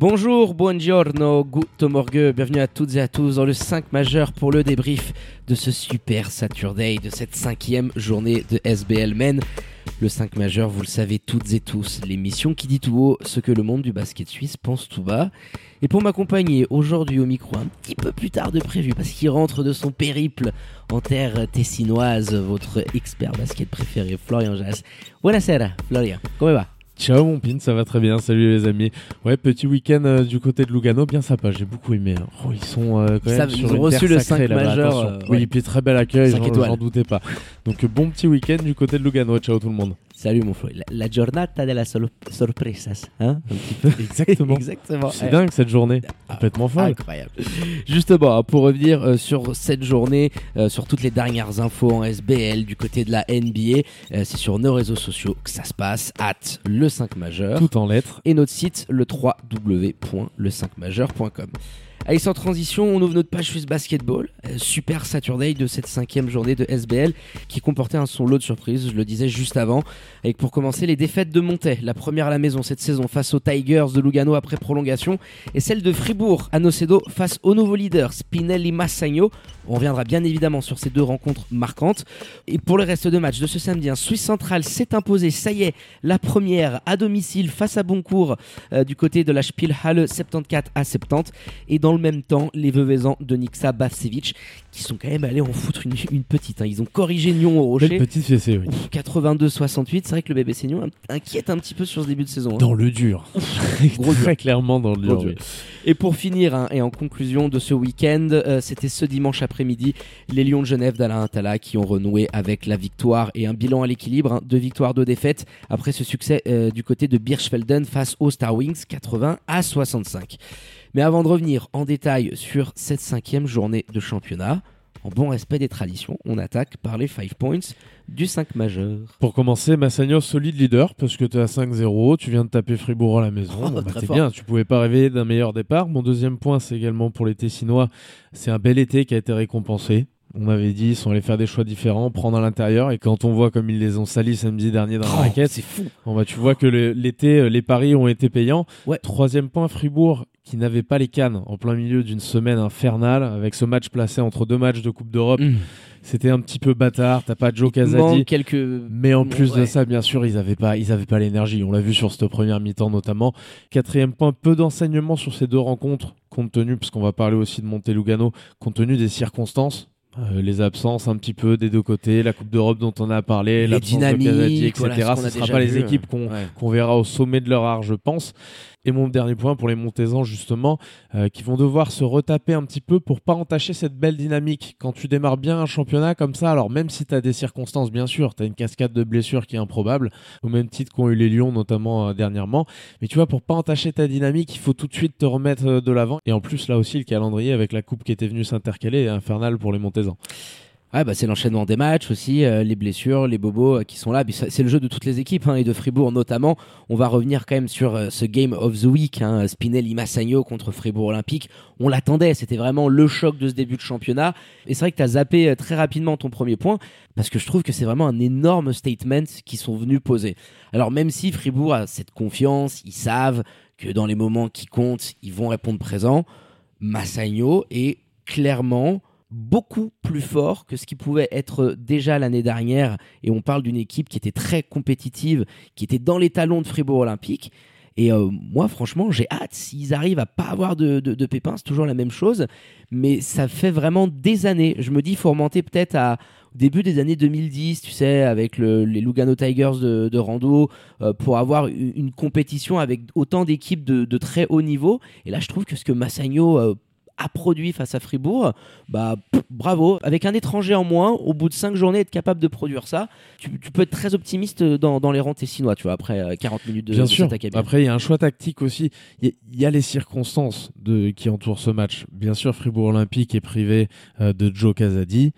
Bonjour, buongiorno, guten morgue, bienvenue à toutes et à tous dans le 5 majeur pour le débrief de ce super Saturday, de cette cinquième journée de SBL Men. Le 5 majeur, vous le savez toutes et tous, l'émission qui dit tout haut ce que le monde du basket suisse pense tout bas. Et pour m'accompagner aujourd'hui au micro un petit peu plus tard de prévu, parce qu'il rentre de son périple en terre tessinoise, votre expert basket préféré, Florian Jass. Buonasera, Florian, comment va? Ciao mon pin, ça va très bien, salut les amis. Ouais, petit week-end euh, du côté de Lugano, bien sympa, j'ai beaucoup aimé. hein. Oh, ils sont euh, quand Ça, même ils sur ont une reçu terre le sacrée 5 là-bas, majeur, attention. euh, oui, ouais. puis très bel accueil, Cinq j'en étoiles. j'en doutais pas. Donc euh, bon petit week-end du côté de Lugano, ciao tout le monde. Salut mon Flo, la, la giornata della sorpresas, hein Un petit peu. Exactement. Exactement. C'est dingue cette journée, complètement folle. Incroyable. Justement, hein, pour revenir euh, sur cette journée, euh, sur toutes les dernières infos en SBL du côté de la NBA, euh, c'est sur nos réseaux sociaux que ça se passe, at le 5 majeur, Tout en lettres. et notre site le www.le5majeur.com. Allez, sans transition, on ouvre notre page Swiss Basketball. Euh, super Saturday de cette cinquième journée de SBL qui comportait un son lot de surprises, je le disais juste avant. Avec pour commencer les défaites de Montais, la première à la maison cette saison face aux Tigers de Lugano après prolongation, et celle de Fribourg à Nocedo face au nouveau leader Spinelli Massagno. On reviendra bien évidemment sur ces deux rencontres marquantes. Et pour le reste de match de ce samedi, un Suisse Central s'est imposé, ça y est, la première à domicile face à Boncourt euh, du côté de la Spielhalle 74 à 70. Et dans même temps, les Veuvezans de Nixa Bavcevic qui sont quand même allés en foutre une, une petite. hein. Ils ont corrigé Nyon au Belle rocher. petite fessée, oui. 82-68, c'est vrai que le bébé Seignon in- inquiète un petit peu sur ce début de saison. hein. Dans le dur. Gros dur. Très clairement dans le dur. oui. Et pour finir, hein, et en conclusion de ce week-end, euh, c'était ce dimanche après-midi, les Lions de Genève d'Alain Attala qui ont renoué avec la victoire et un bilan à l'équilibre, deux victoires, deux défaites, après ce succès euh, du côté de Birchfelden face aux Star Wings, 80 à 65. Mais avant de revenir en détail sur cette cinquième journée de championnat, en bon respect des traditions, on attaque par les 5 points du 5 majeur. Pour commencer, Massagno, solide leader, parce que tu es à 5-0, tu viens de taper Fribourg à la maison. Oh, Bon, bah, bien, tu pouvais pas rêver d'un meilleur départ. Mon deuxième point, c'est également pour les Tessinois. C'est un bel été qui a été récompensé. On avait dit, ils sont allés faire des choix différents, prendre à l'intérieur. Et quand on voit comme ils les ont salis samedi dernier dans la Oh, raquette, c'est fou. bon, bah, tu vois que l'été, euh, les paris ont été payants. Ouais. Troisième point, Fribourg, qui n'avait pas les cannes en plein milieu d'une semaine infernale, avec ce match placé entre deux matchs de Coupe d'Europe. Mmh. C'était un petit peu bâtard. T'as pas Joe Casadi. quelques Mais en plus de ça, bien sûr, ils n'avaient pas, ils avaient pas l'énergie. On l'a vu sur cette première mi-temps notamment. Quatrième point, peu d'enseignements sur ces deux rencontres, compte tenu, parce qu'on va parler aussi de Montelugano, compte tenu des circonstances. Euh, les absences un petit peu des deux côtés, la Coupe d'Europe dont on a parlé, de Casadi, dynamiques, etc. voilà, ce ne sera pas les équipes qu'on Ouais. qu'on verra au sommet de leur art, je pense. Et mon dernier point pour les Montésans, justement, euh, qui vont devoir se retaper un petit peu pour pas entacher cette belle dynamique. Quand tu démarres bien un championnat comme ça, alors même si tu as des circonstances, bien sûr, tu as une cascade de blessures qui est improbable, au même titre qu'ont eu les Lions, notamment euh, dernièrement. Mais tu vois, pour pas entacher ta dynamique, il faut tout de suite te remettre euh, de l'avant. Et en plus, là aussi, le calendrier avec la coupe qui était venue s'intercaler est infernal pour les Montésans. Ouais, bah c'est l'enchaînement des matchs aussi, euh, les blessures, les bobos euh, qui sont là. C'est le jeu de toutes les équipes hein, et de Fribourg notamment. On va revenir quand même sur euh, ce game of the week, hein, Spinelli Massagno contre Fribourg Olympique. On l'attendait, c'était vraiment le choc de ce début de championnat. Et c'est vrai que tu as zappé très rapidement ton premier point parce que je trouve que c'est vraiment un énorme statement qu'ils sont venus poser. Alors même si Fribourg a cette confiance, ils savent que dans les moments qui comptent, ils vont répondre présent. Massagno est clairement beaucoup plus fort que ce qui pouvait être déjà l'année dernière. Et on parle d'une équipe qui était très compétitive, qui était dans les talons de Fribourg Olympique. Et euh, moi, franchement, j'ai hâte. S'ils arrivent à pas avoir de, pépins, c'est toujours la même chose. Mais ça fait vraiment des années. Je me dis, il faut remonter peut-être à au début des années 2010, tu sais, avec le- les Lugano Tigers de, Rando, euh, pour avoir une, compétition avec autant d'équipes de, de très haut niveau. Et là, je trouve que ce que Massagno euh, a produit face à Fribourg, bah bravo. Avec un étranger en moins, au bout de 5 journées, être capable de produire ça, tu, peux être très optimiste dans, dans les rangs tessinois, tu vois, après 40 minutes de, Bien sûr. Après, il y a un choix tactique aussi. Il y, a les circonstances de, qui entourent ce match. Bien sûr, Fribourg Olympique est privé de Joe Casadi.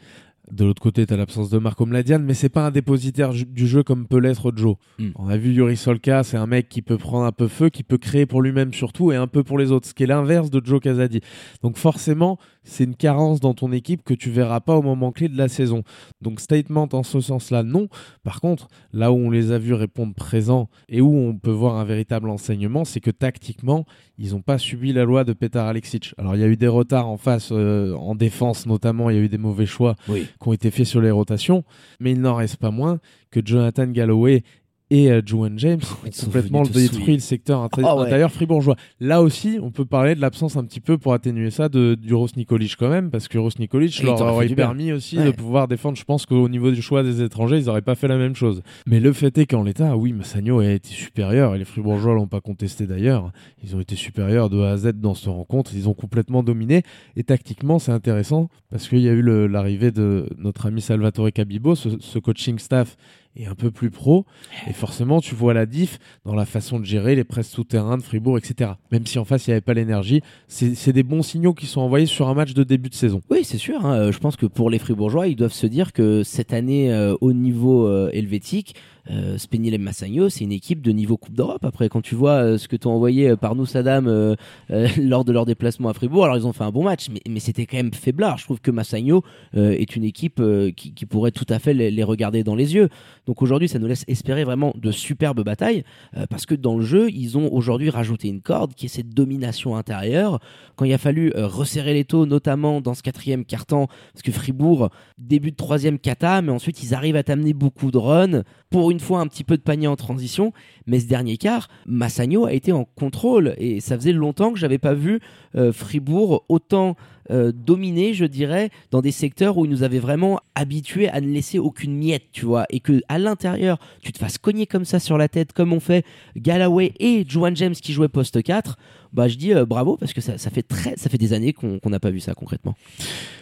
De l'autre côté, tu as l'absence de Marco Mladian, mais c'est pas un dépositaire du jeu comme peut l'être Joe. Hmm. On a vu Yuri Solka, c'est un mec qui peut prendre un peu feu, qui peut créer pour lui-même surtout et un peu pour les autres, ce qui est l'inverse de Joe Casadi. Donc forcément, c'est une carence dans ton équipe que tu verras pas au moment clé de la saison. Donc statement en ce sens-là, non. Par contre, là où on les a vus répondre présents et où on peut voir un véritable enseignement, c'est que tactiquement, ils n'ont pas subi la loi de Petar Alexic. Alors il y a eu des retards en face, euh, en défense notamment, il y a eu des mauvais choix qui ont été faits sur les rotations, mais il n'en reste pas moins que Jonathan Galloway et euh, James ont complètement détruit le secteur ah intérieur fribourgeois. Là aussi, on peut parler de l'absence un petit peu pour atténuer ça de, du Ross Nikolic quand même, parce que Ross Nikolic leur aurait permis aussi de pouvoir défendre. Je pense qu'au niveau du choix des étrangers, ils n'auraient pas fait la même chose. Mais le fait est qu'en l'état, oui, Massagno a été supérieur, et les fribourgeois l'ont pas contesté d'ailleurs. Ils ont été supérieurs de A à Z dans cette rencontre, ils ont complètement dominé, et tactiquement, c'est intéressant, parce qu'il y a eu l'arrivée de notre ami Salvatore Cabibo, ce coaching staff et un peu plus pro. Et forcément, tu vois la diff dans la façon de gérer les presses souterrains de Fribourg, etc. Même si en face, il n'y avait pas l'énergie, c'est des bons signaux qui sont envoyés sur un match de début de saison. Oui, c'est sûr. Hein. Euh, je pense que pour les Fribourgeois, ils doivent se dire que cette année, euh, au niveau euh, helvétique, euh, Spenil Massagno, c'est une équipe de niveau Coupe d'Europe. Après, quand tu vois euh, ce que t'ont envoyé euh, par nous Saddam euh, lors de leur déplacement à Fribourg, alors ils ont fait un bon match, mais, c'était quand même faiblard. Je trouve que Massagno est une équipe qui, pourrait tout à fait les, regarder dans les yeux. Donc aujourd'hui, ça nous laisse espérer vraiment de superbes batailles, parce que dans le jeu, ils ont aujourd'hui rajouté une corde qui est cette domination intérieure. Quand il a fallu resserrer les taux, notamment dans ce quatrième quart-temps, parce que Fribourg début de troisième kata, mais ensuite ils arrivent à t'amener beaucoup de runs pour une fois un petit peu de panier en transition, mais ce dernier quart, Massagno a été en contrôle et ça faisait longtemps que j'avais pas vu euh, Fribourg autant euh, dominer, je dirais, dans des secteurs où il nous avait vraiment habitués à ne laisser aucune miette, tu vois, et que à l'intérieur, tu te fasses cogner comme ça sur la tête, comme on fait Galloway et Joan James qui jouaient poste 4 bah je dis euh, bravo parce que ça, ça, fait très ça fait des années qu'on n'a pas vu ça concrètement.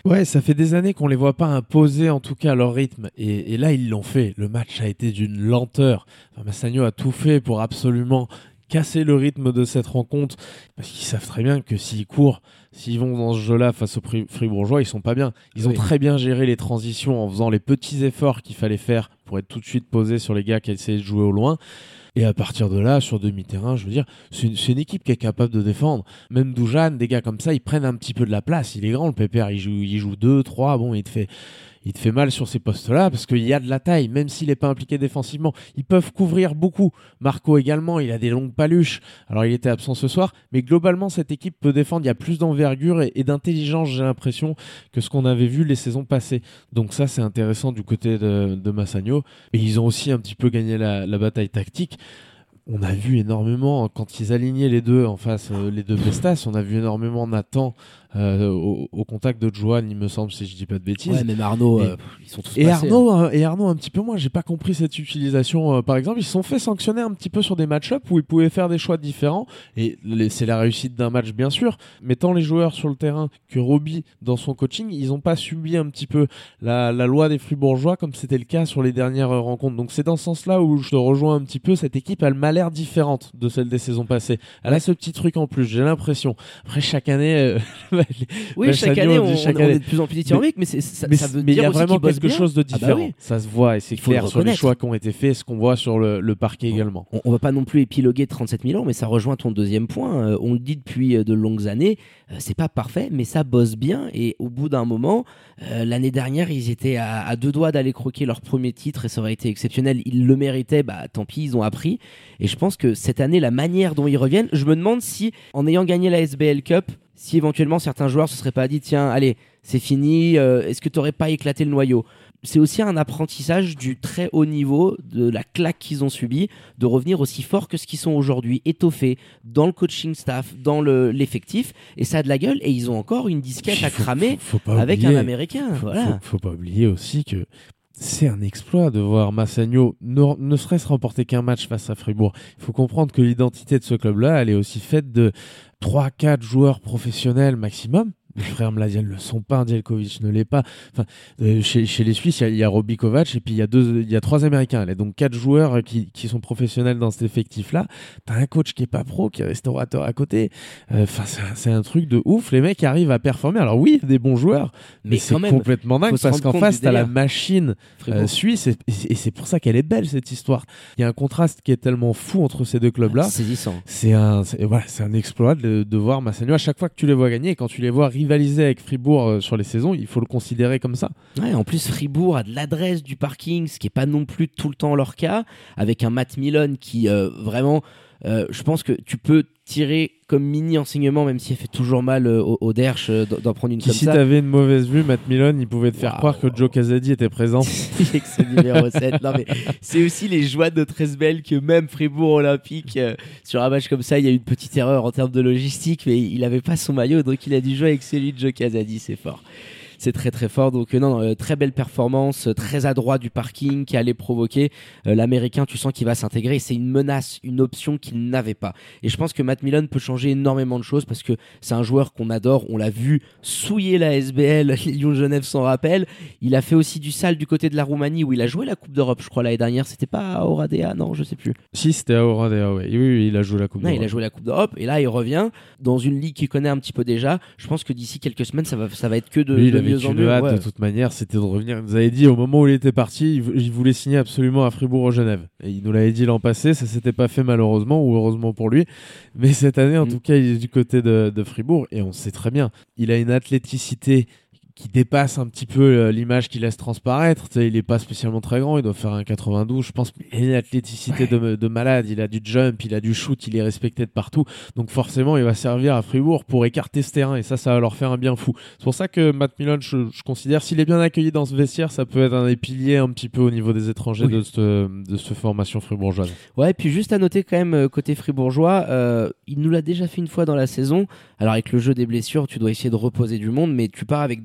Ouais, ça fait des années qu'on les voit pas imposer en tout cas leur rythme et, et là ils l'ont fait. Le match a été d'une lenteur. Enfin, Massagno a tout fait pour absolument casser le rythme de cette rencontre parce qu'ils savent très bien que s'ils courent, s'ils vont dans ce jeu-là face aux Fribourgeois, ils sont pas bien. Ils ont très bien géré les transitions en faisant les petits efforts qu'il fallait faire pour être tout de suite posé sur les gars qui essayaient de jouer au loin. Et à partir de là, sur demi-terrain, je veux dire, c'est une, équipe qui est capable de défendre. Même Doujan, des gars comme ça, ils prennent un petit peu de la place. Il est grand, le Pépère. Il joue, il joue deux, trois. Bon, il te fait, il te fait mal sur ces postes-là parce qu'il y a de la taille, même s'il n'est pas impliqué défensivement. Ils peuvent couvrir beaucoup. Marco également, il a des longues paluches. Alors il était absent ce soir, mais globalement, cette équipe peut défendre. Il y a plus d'envergure et, d'intelligence, j'ai l'impression, que ce qu'on avait vu les saisons passées. Donc ça, c'est intéressant du côté de, Massagno. Et ils ont aussi un petit peu gagné la, bataille tactique on a vu énormément quand ils alignaient les deux en face, euh, les deux Pestas, on a vu énormément Nathan euh, au, contact de Johan, il me semble, si je dis pas de bêtises. Ouais, même Arnaud, euh, ils sont tous et Arnaud, hein. et Arnaud un petit peu moins. J'ai pas compris cette utilisation. Euh, par exemple, ils se sont fait sanctionner un petit peu sur des match-up où ils pouvaient faire des choix différents. Et c'est la réussite d'un match, bien sûr. Mettant les joueurs sur le terrain que Roby dans son coaching, ils ont pas subi un petit peu la, la loi des bourgeois comme c'était le cas sur les dernières rencontres. Donc c'est dans ce sens-là où je te rejoins un petit peu. Cette équipe, elle m'a l'air différente de celle des saisons passées. Elle a ce petit truc en plus. J'ai l'impression. Après chaque année. oui, chaque année, on, est de plus en plus dithyrambique, mais, mais, ça, ça veut mais il y a vraiment quelque chose de ah bah différent. Ça se voit et c'est clair sur les choix qui ont été faits, ce qu'on voit sur le, parquet également. On, on, va pas non plus épiloguer 37 000 ans, mais ça rejoint ton deuxième point. Euh, on le dit depuis euh, de longues années, euh, c'est pas parfait, mais ça bosse bien. Et au bout d'un moment, l'année dernière, ils étaient à, à deux doigts d'aller croquer leur premier titre et ça aurait été exceptionnel. Ils le méritaient, bah tant pis, ils ont appris. Et je pense que cette année, la manière dont ils reviennent, je me demande si, en ayant gagné la SBL Cup, si éventuellement certains joueurs se seraient pas dit tiens allez c'est fini euh, est-ce que tu n'aurais pas éclaté le noyau? C'est aussi un apprentissage du très haut niveau de la claque qu'ils ont subi de revenir aussi fort que ce qu'ils sont aujourd'hui étoffés dans le coaching staff dans l'effectif et ça a de la gueule et ils ont encore une disquette à cramer avec un américain voilà. faut, faut pas oublier aussi que c'est un exploit de voir Massagno ne, serait-ce remporter qu'un match face à Fribourg. Il faut comprendre que l'identité de ce club-là, elle est aussi faite de 3-4 joueurs professionnels maximum, les frères Mladian ne le sont pas, Djelkovic ne l'est pas. Enfin, euh, chez, chez, les Suisses, il y, a Robbie Kovac et puis il y a deux, y a trois Américains. Il y a donc quatre joueurs qui, qui sont professionnels dans cet effectif-là. T'as un coach qui est pas pro, qui est restaurateur à côté. Euh, c'est un truc de ouf. Les mecs arrivent à performer. Alors oui, des bons joueurs, mais, mais c'est complètement dingue parce qu'en face, t'as la machine euh, suisse et, et c'est pour ça qu'elle est belle cette histoire. Il y a un contraste qui est tellement fou entre ces deux clubs-là. Saisissant. C'est un, voilà, c'est un exploit de, de voir Massagno à chaque fois que tu les vois gagner et quand tu les vois avec Fribourg euh, sur les saisons, il faut le considérer comme ça. Ouais, en plus, Fribourg a de l'adresse du parking, ce qui n'est pas non plus tout le temps leur cas, avec un Matt Milon qui euh, vraiment. Euh, je pense que tu peux tirer comme mini enseignement, même si elle fait toujours mal au, au Derche d'en prendre une qui, comme si ça. Si t'avais une mauvaise vue, Matt Milon, il pouvait te faire Wow. croire que Joe Casady était présent. avec ce numéro 7. Non, mais c'est aussi les joies de notre que même Fribourg Olympique, euh, sur un match comme ça, il y a eu une petite erreur en termes de logistique, mais il avait pas son maillot, donc il a dû jouer avec celui de Joe Casady, c'est fort. C'est très très fort. Donc euh, non, non, euh, très belle performance, euh, très adroit du parking qui allait provoquer l'américain. Tu sens qu'il va s'intégrer. C'est une menace, une option qu'il n'avait pas. Et je pense que Matt Milon peut changer énormément de choses parce que c'est un joueur qu'on adore. On l'a vu souiller la SBL, Lyon Genève s'en rappelle. Il a fait aussi du sale du côté de la Roumanie où il a joué la Coupe d'Europe, je crois l'année dernière. C'était pas à Oradea, non, je sais plus. si, c'était à Oradea, ouais. Oui, oui, il a joué la Coupe Non, il a joué la Coupe d'Europe et là il revient dans une ligue qu'il connaît un petit peu déjà. Je pense que d'ici quelques semaines ça va ça va être que de, de mieux en mieux. hâte ouais. de toute manière, c'était de revenir. Il nous avait dit au moment où il était parti, il vou- il voulait signer absolument à Fribourg au Genève. Et il nous l'avait dit l'an passé, ça s'était pas fait malheureusement ou heureusement pour lui. Mais cette année, en Mm. tout cas, il est du côté de, de Fribourg et on sait très bien. Il a une athléticité qui dépasse un petit peu euh, l'image qu'il laisse transparaître. Il est pas spécialement très grand, il doit faire un 92, je pense. mais Il a une athléticité de, de malade, il a du jump, il a du shoot, il est respecté de partout. Donc forcément, il va servir à Fribourg pour écarter ce terrain et ça, ça va leur faire un bien fou. C'est pour ça que Matt Milon, je, je considère, s'il est bien accueilli dans ce vestiaire, ça peut être un des piliers un petit peu au niveau des étrangers Oui. de cette de cette formation fribourgeoise. Ouais, puis juste à noter quand même euh, côté fribourgeois, euh, il nous l'a déjà fait une fois dans la saison. Alors avec le jeu des blessures, tu dois essayer de reposer du monde, mais tu pars avec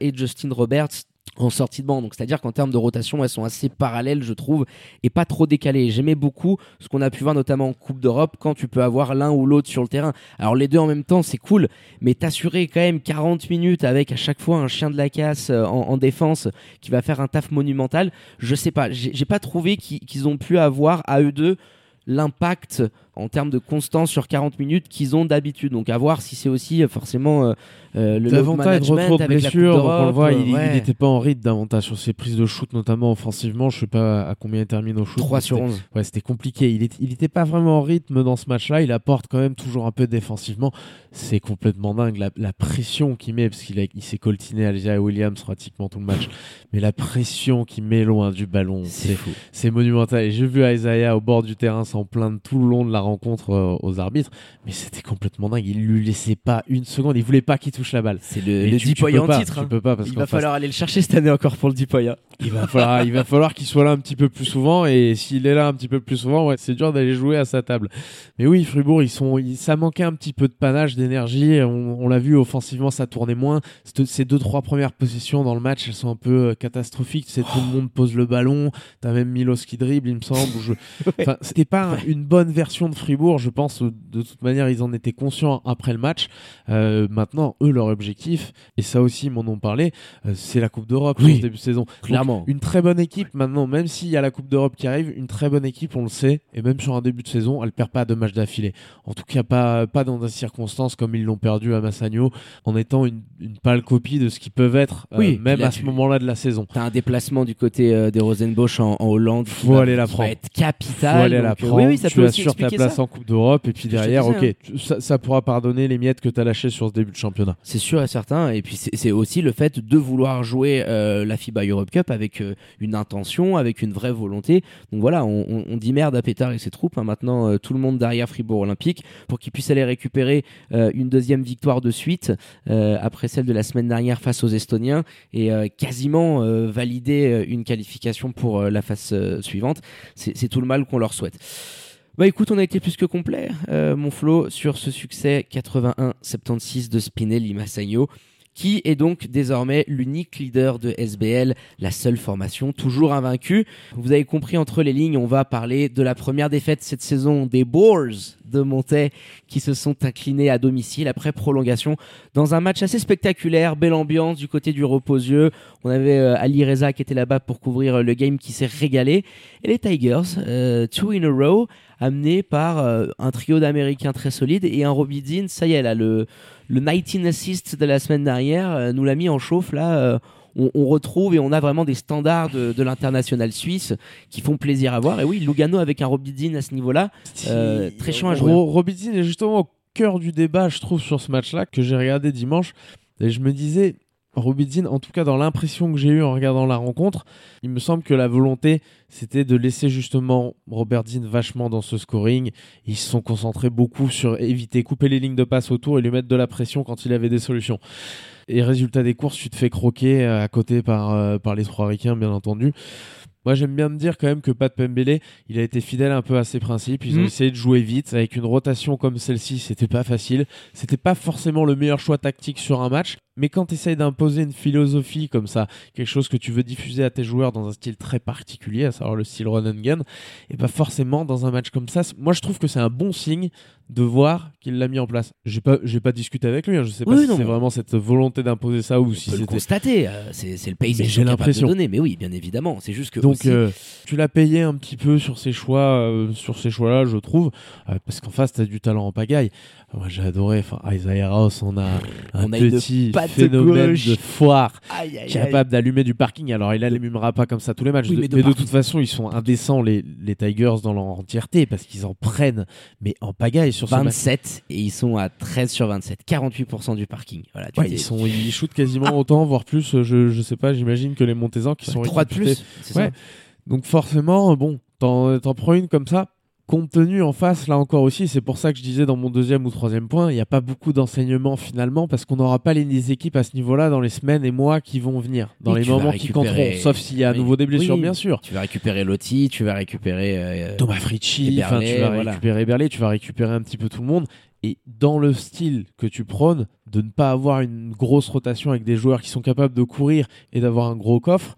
Et Justin Roberts en sortie de banc. Donc c'est-à-dire qu'en termes de rotation, elles sont assez parallèles, je trouve, et pas trop décalées. J'aimais beaucoup ce qu'on a pu voir notamment en Coupe d'Europe quand tu peux avoir l'un ou l'autre sur le terrain. Alors les deux en même temps, c'est cool, mais t'assurer quand même 40 minutes avec à chaque fois un chien de la casse euh, en, en défense qui va faire un taf monumental, je sais pas. J'ai pas trouvé qu'ils ont pu avoir à eux deux l'impact en termes de constance sur 40 minutes qu'ils ont d'habitude. Donc à voir si c'est aussi euh, forcément euh, euh, le de management avec la Coupe blessure, donc on le voit, euh, il ouais. n'était pas en rythme davantage sur ses prises de shoot, notamment offensivement. Je sais pas à combien il termine au shoot. 3 mais sur c'était- 11. Ouais, c'était compliqué. Il était, il était pas vraiment en rythme dans ce match-là. Il apporte quand même toujours un peu défensivement. C'est complètement dingue la, la pression qu'il met parce qu'il il s'est coltiné à Isaiah Williams pratiquement tout le match. Mais la pression qu'il met loin du ballon, C'est c'est fou. c'est monumental. Et j'ai vu Isaiah au bord du terrain s'en plaindre tout le long de la rencontre euh, aux arbitres. Mais c'était complètement dingue. Il lui laissait pas une seconde. Il voulait pas qu'il touche la balle. C'est le, le tu- tu en pas, titre. Tu hein. peux pas parce Il va face, falloir aller le chercher cette année encore pour le Dipoya. il va falloir, il va falloir qu'il soit là un petit peu plus souvent et s'il est là un petit peu plus souvent, ouais, c'est dur d'aller jouer à sa table. Mais oui, Fribourg, ils sont, ils- ça manquait un petit peu de panache, d'énergie. On, on l'a vu offensivement, ça tournait moins. Ces deux trois premières positions dans le match, elles sont un peu euh, catastrophiques. C'est tout le monde pose le ballon. T'as même Milos qui dribble, il me semble. ou je- Enfin, c'était pas un- une bonne version de Fribourg, je pense. De toute manière, ils en étaient conscients après le match. Euh, maintenant, eux, leur objectif, et ça aussi, ils m'en ont parlé, euh, c'est la Coupe d'Europe Oui. début de saison. Donc, Clairement. une très bonne équipe maintenant, même s'il y a la Coupe d'Europe qui arrive, une très bonne équipe, on le sait, et même sur un début de saison, elle perd pas deux matchs d'affilée. En tout cas, pas, pas dans des circonstances comme ils l'ont perdu à Massagno, en étant une, une pâle copie de ce qu'ils peuvent être, euh, Oui, même à ce moment-là de la saison. T'as un déplacement du côté des Rosenbosch en, en Hollande. qui Faut va- aller la va prendre. être Faut capital. aller la donc, prendre, oui, oui, ça tu peut aussi ta place ça. en Coupe d'Europe, et puis derrière, ok, tu- ça, ça pourra pardonner les miettes que tu as lâchées sur ce début de championnat. C'est sûr et certain. Et puis c'est aussi le fait de vouloir jouer euh, la FIBA Europe Cup avec euh, une intention, avec une vraie volonté. Donc voilà, on, on- on dit merde à Pétard et ses troupes. hein. Maintenant, euh, tout le monde derrière Fribourg Olympique pour qu'ils puissent aller récupérer une deuxième victoire de suite après celle de la semaine dernière face aux Estoniens et quasiment valider une qualification pour la phase suivante. C'est tout le mal qu'on leur souhaite. Bah écoute, on a été plus que complet, euh, mon Flo, sur ce succès 81-76 de Spinelli Massagno, qui est donc désormais l'unique leader de SBL, la seule formation toujours invaincue. Vous avez compris entre les lignes, on va parler de la première défaite cette saison des Boars de Montais qui se sont inclinés à domicile après prolongation dans un match assez spectaculaire, belle ambiance du côté du reposieux. On avait euh, Ali Reza qui était là-bas pour couvrir le game qui s'est régalé. Et les Tigers, euh, two in a row, amenés par euh, un trio d'Américains très solides et un Robbie Dean, ça y est là, le, le 19 assist de la semaine dernière euh, nous l'a mis en chauffe là. euh, on, on retrouve et on a vraiment des standards de, de l'international suisse qui font plaisir à voir. Et oui, Lugano avec un Robbie Dean à ce niveau-là, très chiant à jouer. Ro- Robinson est justement au cœur du débat, je trouve, sur ce match-là, que j'ai regardé dimanche. Et je me disais, Robinson, en tout cas dans l'impression que j'ai eue en regardant la rencontre, il me semble que la volonté, c'était de laisser justement Robert Dean vachement dans ce scoring. Ils se sont concentrés beaucoup sur éviter, couper les lignes de passe autour et lui mettre de la pression quand il avait des solutions. Et résultat des courses, tu te fais croquer à côté par, euh, par les trois ricains, bien entendu. Moi, j'aime bien me dire quand même que Pat Pembele, il a été fidèle un peu à ses principes. Ils ont Mm. essayé de jouer vite. Avec une rotation comme celle-ci, c'était pas facile. C'était pas forcément le meilleur choix tactique sur un match. Mais quand tu essayes d'imposer une philosophie comme ça, quelque chose que tu veux diffuser à tes joueurs dans un style très particulier, à savoir le style run and gun, et pas forcément dans un match comme ça. Moi, je trouve que c'est un bon signe de voir qu'il l'a mis en place. J'ai pas, j'ai pas discuté avec lui. hein. Je sais pas Oui, si c'est vraiment cette volonté d'imposer ça ou si On c'était constater, euh, c'est c'est le pays Mais j'ai l'impression. Mais oui, bien évidemment, c'est juste que Donc aussi- euh, tu l'as payé un petit peu sur ces choix, euh, sur ces choix-là, je trouve, euh, parce qu'en face t'as du talent en pagaille. Moi j'ai adoré. Enfin, Isaiah Ross, on a un On a une petit phénomène gauche. de foire Aïe, aïe, aïe. capable d'allumer du parking. Alors il allumera pas comme ça tous les matchs, Oui, de- mais de toute façon ils sont indécents les, les Tigers dans leur entièreté parce qu'ils en prennent, mais en pagaille sur ce match. 27 et ils sont à 13 sur 27, 48% du parking. Voilà, tu Ouais, ils sont, ils shootent quasiment autant, voire plus. euh, Je, je sais pas. J'imagine que les Montezans qui sont 3 de plus. Ouais. ça. Donc forcément, bon, t'en t'en prends une comme ça. Compte tenu en face, là encore aussi, c'est pour ça que je disais dans mon deuxième ou troisième point, il n'y a pas beaucoup d'enseignement finalement, parce qu'on n'aura pas les, équipes à ce niveau-là dans les semaines et mois qui vont venir, dans les moments qui compteront, sauf s'il y a à nouveau des blessures, Oui. bien sûr. Tu vas récupérer Lotti, tu vas récupérer. euh, Thomas enfin, tu vas voilà. récupérer Berlet, tu vas récupérer un petit peu tout le monde. Et dans le style que tu prônes, de ne pas avoir une grosse rotation avec des joueurs qui sont capables de courir et d'avoir un gros coffre,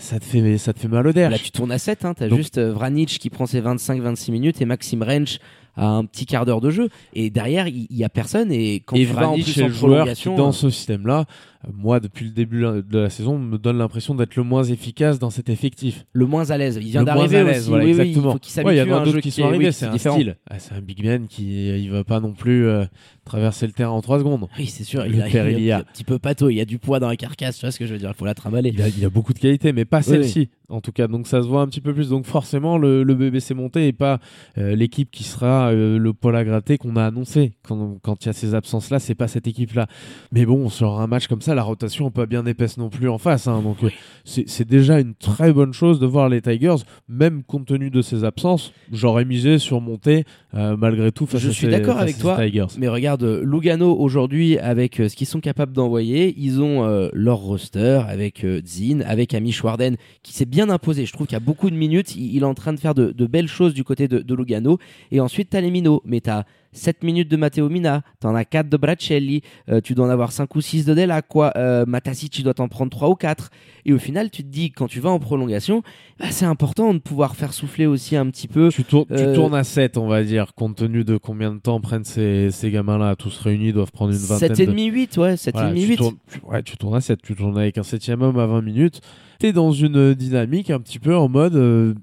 ça te fait, ça te fait mal au derche. Là, tu tournes à 7. Hein, tu as Donc- juste euh, Vranic qui prend ses 25-26 minutes et Maxime Rench a un petit quart d'heure de jeu. Et derrière, il n'y a personne. Et quand et tu vas en Vranic plus en le joueur qui, dans euh, ce système-là, moi, depuis le début de la saison, me donne l'impression d'être le moins efficace dans cet effectif. le moins à l'aise. Il vient d'arriver à l'aise, aussi. voilà, oui, oui, exactement. il faut qu'il Ouais, il y s'habitue en à a un d'autres jeu qui sont oui, arrivés, qui c'est est un différent. style. Ah, c'est un big man qui euh, il va pas non plus euh, traverser le terrain en 3 secondes. Oui, c'est sûr. Le Il, a, il père a- Elia. il a un petit peu pâteau. Il y a du poids dans la carcasse. Tu vois ce que je veux dire Il faut la trimballer. Il il a beaucoup de qualités, mais pas celle-ci, en tout cas. Donc ça se voit un petit peu plus. Donc forcément, le, le BBC monté et pas euh, l'équipe qui sera euh, le poil à gratter qu'on a annoncé. Quand quand il y a ces absences-là, c'est pas cette équipe-là. Mais bon, sur un match comme ça, la rotation pas bien épaisse non plus en face. hein. donc c'est déjà une très bonne chose de voir les Tigers, même compte tenu de ces absences. J'aurais misé sur monter euh, malgré tout face Je à suis d'accord avec toi. Tigers. Mais regarde, euh, Lugano aujourd'hui, avec euh, ce qu'ils sont capables d'envoyer, ils ont euh, leur roster avec Zin, avec Amish Warden, qui s'est bien imposé. Je trouve qu'il y a beaucoup de minutes. Il, il est en train de faire de, de belles choses du côté de, de Lugano. Et ensuite, t'as les Mino. Mais t'as 7 minutes de Matteo Mina, t'en as 4 de Bracelli, euh, tu dois en avoir 5 ou 6 de Delacqua, euh, Matasic, tu dois t'en prendre 3 ou 4. Et au final, tu te dis, quand tu vas en prolongation, bah, c'est important de pouvoir faire souffler aussi un petit peu. Tu, tournes, tu Euh, tournes à 7, on va dire, compte tenu de combien de temps prennent ces, ces gamins-là, tous réunis, doivent prendre une vingtaine de... 7,5, 8, ouais, 7,5, Voilà, tu 8. tournes, tu- ouais, tu tournes à 7, tu tournes avec un septième homme à 20 minutes. T'es dans une dynamique un petit peu en mode euh,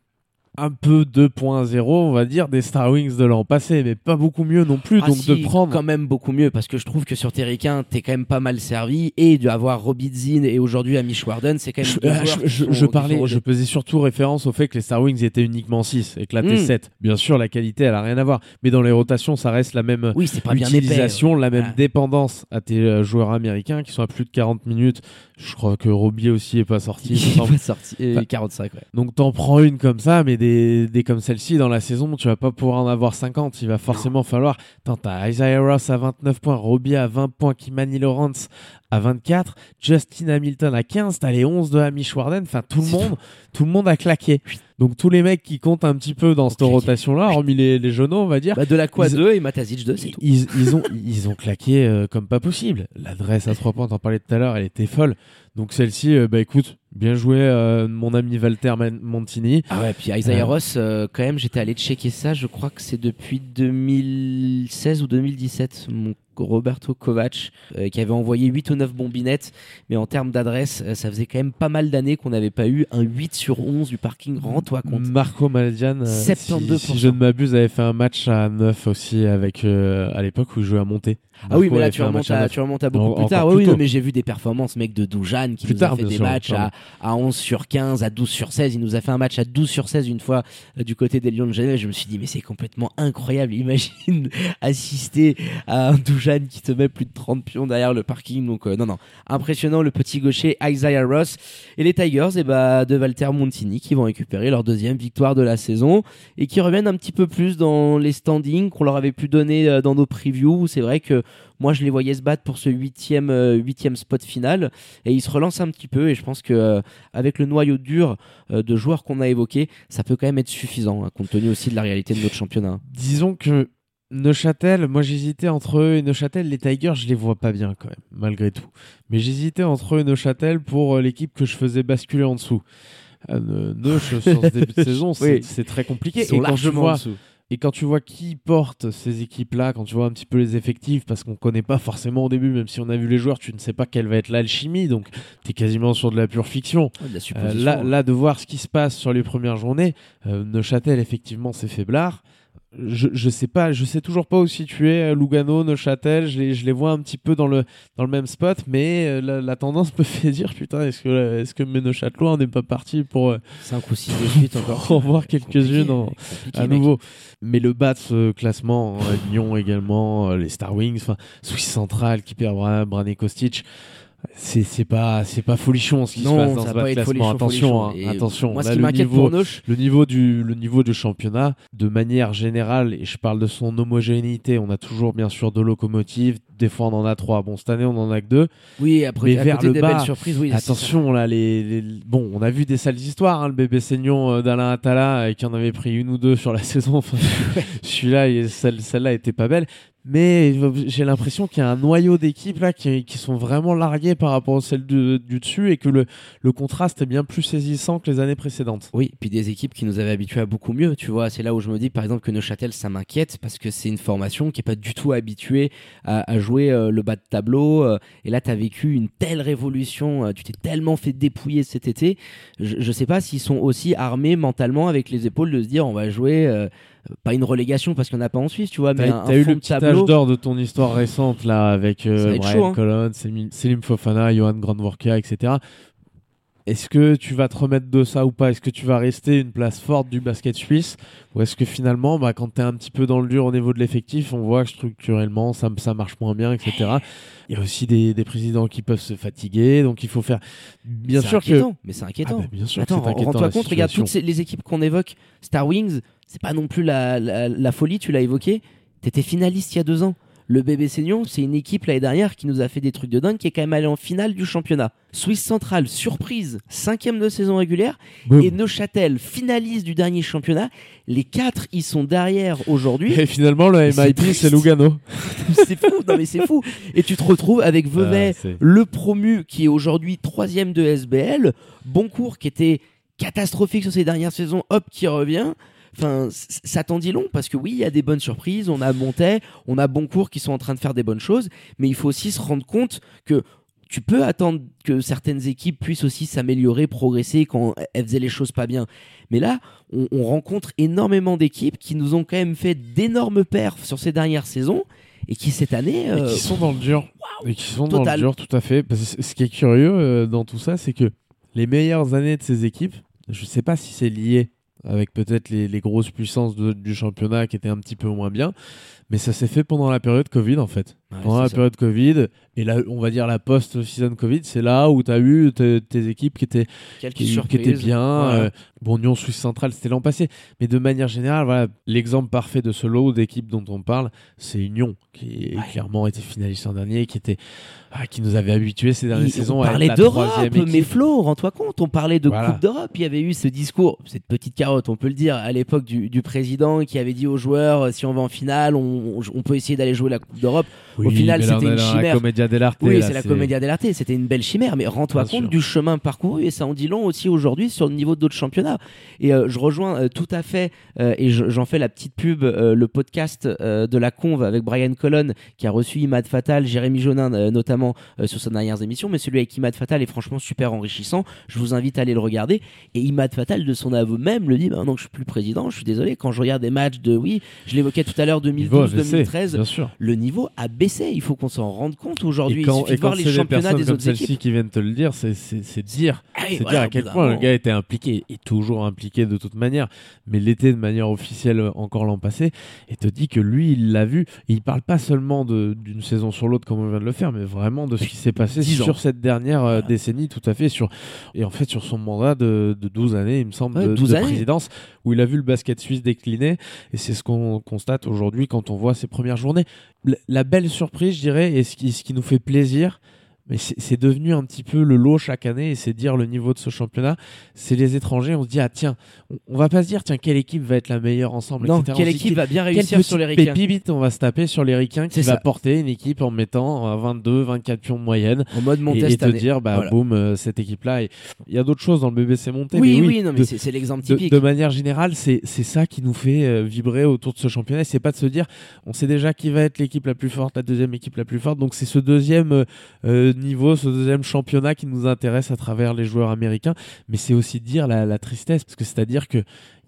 un peu 2.0, on va dire, des Star Wings de l'an passé, mais pas beaucoup mieux non plus. Ah donc si, de prendre. quand même beaucoup mieux parce que je trouve que sur Terricain t'es quand même pas mal servi et d'avoir Robbie Zinn et aujourd'hui Amish Warden c'est quand même Je, deux joueurs je- qui je- sont- je qui parlais, je faisais surtout référence au fait que les Star Wings étaient uniquement 6 et que là t'es Mm. 7. Bien sûr, la qualité, elle a rien à voir. Mais dans les rotations, ça reste la même oui bien épais utilisation, la même dépendance à tes euh, joueurs américains qui sont à plus de 40 minutes. Je crois que Robbie aussi est pas sorti. il est pas sorti euh, Enfin, 45 ouais. Donc t'en prends une comme ça, mais des, des comme celle-ci dans la saison, tu vas pas pouvoir en avoir 50. Il va forcément falloir. Attends, t'as Isaiah Ross à 29 points, Robbie à 20 points, Kimani Lawrence à 24, Justin Hamilton à 15, t'as les 11 de Hamish Warden. Enfin, tout le monde, tout le monde a claqué. Donc tous les mecs qui comptent un petit peu dans cette rotation-là, hormis les, les jeunes, on va dire. bah, de la quoi Ils- 2 et Matasic 2 c'est tout Ils, ils ont, ils ont claqué euh, comme pas possible. L'adresse à 3 points, t'en parlais tout à l'heure, elle était folle. Donc celle-ci, euh, bah écoute, Bien joué, euh, mon ami Walter Man- Montini. Ah ouais, puis Isaiah Euh. Ross, euh, quand même, j'étais allé checker ça, je crois que c'est depuis 2016 ou 2017, mon Roberto Kovac, euh, qui avait envoyé 8 ou 9 bombinettes, mais en termes d'adresse, euh, ça faisait quand même pas mal d'années qu'on n'avait pas eu un 8 sur 11 du parking, rends-toi compte. Marco Maldian, euh, si, 72%. si je ne m'abuse, avait fait un match à 9 aussi avec euh, à l'époque où il jouait à Monté. Ah oui, Marco mais là tu remontes, à à, 9. tu remontes à beaucoup En- plus tard. oui, oui, tôt. non, mais j'ai vu des performances, mec, de Doujan qui Plus nous tard, a fait des sûr, matchs à, à 11 sur 15, à 12 sur 16. Il nous a fait un match à 12 sur 16 une fois euh, du côté des Lions de Genève. Je me suis dit, mais c'est complètement incroyable. Imagine assister à un Qui te met plus de 30 pions derrière le parking. Donc, euh, non, non. Impressionnant, le petit gaucher Isaiah Ross. Et les Tigers, eh ben, de Walter Montini qui vont récupérer leur deuxième victoire de la saison et qui reviennent un petit peu plus dans les standings qu'on leur avait pu donner euh, dans nos previews. C'est vrai que moi, je les voyais se battre pour ce huitième, euh, huitième spot final et ils se relancent un petit peu. Et je pense que avec le noyau dur de joueurs qu'on a évoqué, ça peut quand même être suffisant, hein, compte tenu aussi de la réalité de notre championnat. Disons que Neuchâtel, moi j'hésitais entre eux et Neuchâtel. Les Tigers, je les vois pas bien quand même, malgré tout. Mais j'hésitais entre eux et Neuchâtel pour euh, l'équipe que je faisais basculer en dessous. Euh, Neuch, sur ce début de saison, c'est Oui. très compliqué. Ils sont et, quand en vois, dessous. et quand tu vois qui porte ces équipes-là, quand tu vois un petit peu les effectifs, parce qu'on connaît pas forcément au début, même si on a vu les joueurs, tu ne sais pas quelle va être l'alchimie, donc tu es quasiment sur de la pure fiction. Ouais, de la Euh, là, hein. là, de voir ce qui se passe sur les premières journées, euh, Neuchâtel, effectivement, c'est faiblard. Je, je sais pas, je sais toujours pas où situer euh, Lugano, Neuchâtel. Je les, je les vois un petit peu dans le, dans le même spot, mais euh, la, la tendance me fait dire putain, est-ce que, est-ce que mes Neuchâtelois n'est pas parti pour, euh, 5 ou 6 de suite encore. pour en voir quelques-unes à mec. nouveau. Mais le bas de ce classement, euh, Lyon également, euh, les Star Wings, enfin, Suisse Centrale qui perd Bra Brané Kostic. C'est c'est pas c'est pas folichon ce qui se Non, passe dans ça ce va bas pas de être classement. folichon, attention, folichon. hein, attention. Moi, ce Là, qui le m'inquiète niveau- pour Noche, le niveau du le niveau du championnat de manière générale et je parle de son homogénéité on a toujours bien sûr deux locomotives des fois on en a trois bon cette année on en a que deux oui, après, mais à vers côté le des bas, belles surprises, oui. attention là les, les- bon on a vu des sales histoires hein, le bébé saignon euh, d'Alain Attala euh, qui en avait pris une ou deux sur la saison Enfin, celui-là il- celle celle-là était pas belle mais j'ai l'impression qu'il y a un noyau d'équipes là qui, qui sont vraiment largués par rapport à celles du, du dessus et que le, le contraste est bien plus saisissant que les années précédentes Oui, puis des équipes qui nous avaient habitués à beaucoup mieux, tu vois. C'est là où je me dis, par exemple, que Neuchâtel, ça m'inquiète parce que c'est une formation qui est pas du tout habituée à, à jouer euh, le bas de tableau. euh, et là, tu as vécu une telle révolution, euh, tu t'es tellement fait dépouiller cet été. Je, je sais pas s'ils sont aussi armés mentalement avec les épaules de se dire, on va jouer. Pas une relégation parce qu'il n'y en a pas en Suisse, tu vois, mais un, t'as un eu le petit tableau. d'or de ton histoire récente là avec euh, Brian chaud, hein. Selim Fofana, Johan Grandvorka, etc. Est-ce que tu vas te remettre de ça ou pas? Est-ce que tu vas rester une place forte du basket suisse? Ou est-ce que finalement, bah, quand tu es un petit peu dans le dur au niveau de l'effectif, on voit que structurellement ça, ça marche moins bien, etc. Il y a aussi des, des présidents qui peuvent se fatiguer, donc il faut faire. Bien sûr que. inquiétant, mais c'est inquiétant. Ah bah, bien sûr que Attends, c'est inquiétant, rends-toi compte, regarde toutes ces- les équipes qu'on évoque. Star Wings, c'est pas non plus la, la- la folie, tu l'as évoqué. T'étais finaliste il y a deux ans. Le bébé Seignon, c'est une équipe l'année dernière qui nous a fait des trucs de dingue, qui est quand même allé en finale du championnat. Suisse Centrale, surprise, cinquième de saison régulière. Boum. Et Neuchâtel, finaliste du dernier championnat. Les quatre, ils sont derrière aujourd'hui. Et finalement, le triste. c'est Lugano. c'est fou, non mais c'est fou. Et tu te retrouves avec Vevey, Ah, c'est- le promu qui est aujourd'hui troisième de SBL, Boncourt qui était catastrophique sur ces dernières saisons, hop qui revient. Enfin, ça t'en dit long parce que oui, il y a des bonnes surprises. On a Montet, on a Boncourt qui sont en train de faire des bonnes choses, mais il faut aussi se rendre compte que tu peux attendre que certaines équipes puissent aussi s'améliorer, progresser quand elles faisaient les choses pas bien. Mais là, on, on rencontre énormément d'équipes qui nous ont quand même fait d'énormes perfs sur ces dernières saisons et qui cette année Et euh, qui sont dans le dur. Et qui sont dans le dur, tout à fait. Parce que ce qui est curieux euh, dans tout ça, c'est que les meilleures années de ces équipes, je sais pas si c'est lié avec peut-être les, grosses puissances du championnat qui étaient un petit peu moins bien, mais ça s'est fait pendant la période Covid en fait. Ouais, pendant la ça. période Covid, et là, on va dire la post-season Covid, c'est là où tu as eu tes, tes équipes qui étaient qui, qui était bien. Euh, bon, Nyon Suisse Centrale, c'était l'an passé. Mais de manière générale, voilà, l'exemple parfait de ce lot d'équipes dont on parle, c'est Union, qui Ouais. clairement était finaliste l'an dernier, qui, était, ah, qui nous avait habitués ces dernières Il- saisons on à être parlait la d'Europe, mais. Flo, rends-toi compte, on parlait de Voilà. Coupe d'Europe. Il y avait eu ce discours, cette petite carotte, on peut le dire, à l'époque du, du président qui avait dit aux joueurs euh, si on va en finale, on peut essayer d'aller jouer la Coupe d'Europe. Au final, c'était une La chimère. Commedia dell'arte. Oui, c'est la Commedia dell'arte, c'était une belle chimère, mais rends-toi compte sûr. du chemin parcouru et ça en dit long aussi aujourd'hui sur le niveau d'autres championnats. Et euh, je rejoins euh, tout à fait, euh, et je- j'en fais la petite pub, le podcast de la Conve avec Brian Colon qui a reçu Imad Fatal, Jérémy Jonin notamment sur ses dernières émissions, mais celui avec Imad Fatal est franchement super enrichissant. Je vous invite à aller le regarder. Et Imad Fatal, de son aveu même, le dit maintenant que je suis plus président, je suis désolé, quand je regarde des matchs de, oui, je l'évoquais tout à l'heure, Niveau AVC, 2012-2013, Bien sûr. le niveau a baissé. Il faut qu'on s'en rende compte aujourd'hui. Et Il suffit et de voir les des championnats des comme autres celle-ci équipes. qui viennent te le dire, c'est c'est- c'est dire. Ah oui, C'est voilà, dire à quel point le gars était impliqué et toujours impliqué de toute manière, mais l'était de manière officielle euh, encore l'an passé et te dit que lui il l'a vu. Et il parle pas seulement de- d'une saison sur l'autre comme on vient de le faire, mais vraiment de ce qui s'est passé 10 ans. sur cette dernière euh, décennie, tout à fait sur et en fait sur son mandat de, de 12 années, il me semble, Ouais, de, 12 de années. présidence où il a vu le basket suisse décliner et c'est ce qu'on constate aujourd'hui quand on voit ses premières journées. La, la belle surprise, je dirais, et ce qui, ce qui nous fait plaisir. Mais c'est devenu un petit peu le lot chaque année et c'est dire le niveau de ce championnat. C'est les étrangers. On se dit, ah tiens, on, on va pas se dire, tiens, quelle équipe va être la meilleure ensemble. Non, etc. quelle équipe va bien réussir sur les Ricains pépite on va se taper sur les Ricains qui C'est va ça. porter une équipe en mettant euh, 22, 24 pions de moyenne En mode et, montée et cette te année. dire, bah Voilà. boum, euh, cette équipe-là. et Il y a d'autres choses dans le BBC monté. Oui, mais oui, non, mais de- c'est l'exemple de, typique. de manière générale, c'est c'est ça qui nous fait euh, vibrer autour de ce championnat. C'est pas de se dire, on sait déjà qui va être l'équipe la plus forte, la deuxième équipe la plus forte. Donc c'est ce deuxième euh, euh, niveau, ce deuxième championnat qui nous intéresse à travers les joueurs américains. Mais c'est aussi dire la, la tristesse, parce que c'est-à-dire que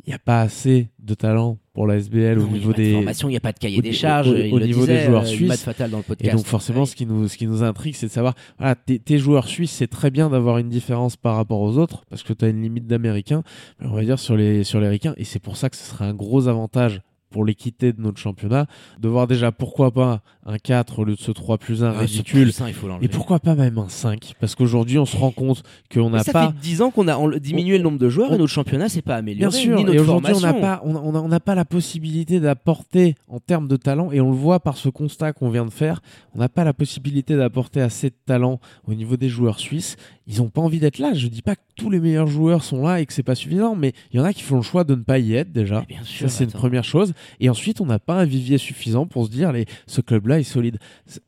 il n'y a pas assez de talent pour la SBL Non, au niveau des formation, il n'y a pas de cahier des charges. au- niveau des joueurs euh, suisses. Fatal dans le Et podcast. donc forcément, ce qui nous, ce qui nous intrigue, c'est de savoir, voilà, tes, joueurs suisses, c'est très bien d'avoir une différence par rapport aux autres, parce que tu as une limite d'Américains, on va dire sur les, sur les Ricains, et c'est pour ça que ce serait un gros avantage pour l'équité de notre championnat, de voir déjà pourquoi pas un 4 au lieu de ce 3 plus 1 Ah, ridicule, plus un, il faut l'enlever. et pourquoi pas même un 5, parce qu'aujourd'hui on se rend compte qu'on n'a ça pas... fait 10 ans qu'on a on- diminué le nombre de joueurs on- et notre championnat s'est pas amélioré. Bien sûr, ni et aujourd'hui on n'a pas, on n'a pas la possibilité d'apporter en termes de talent, et on le voit par ce constat qu'on vient de faire, on n'a pas la possibilité d'apporter assez de talent au niveau des joueurs suisses. Ils n'ont pas envie d'être là. Je dis pas que tous les meilleurs joueurs sont là et que c'est pas suffisant, mais il y en a qui font le choix de ne pas y être déjà. Mais bien sûr, Ça, c'est une première chose. Et ensuite, on n'a pas un vivier suffisant pour se dire, ce club-là est solide.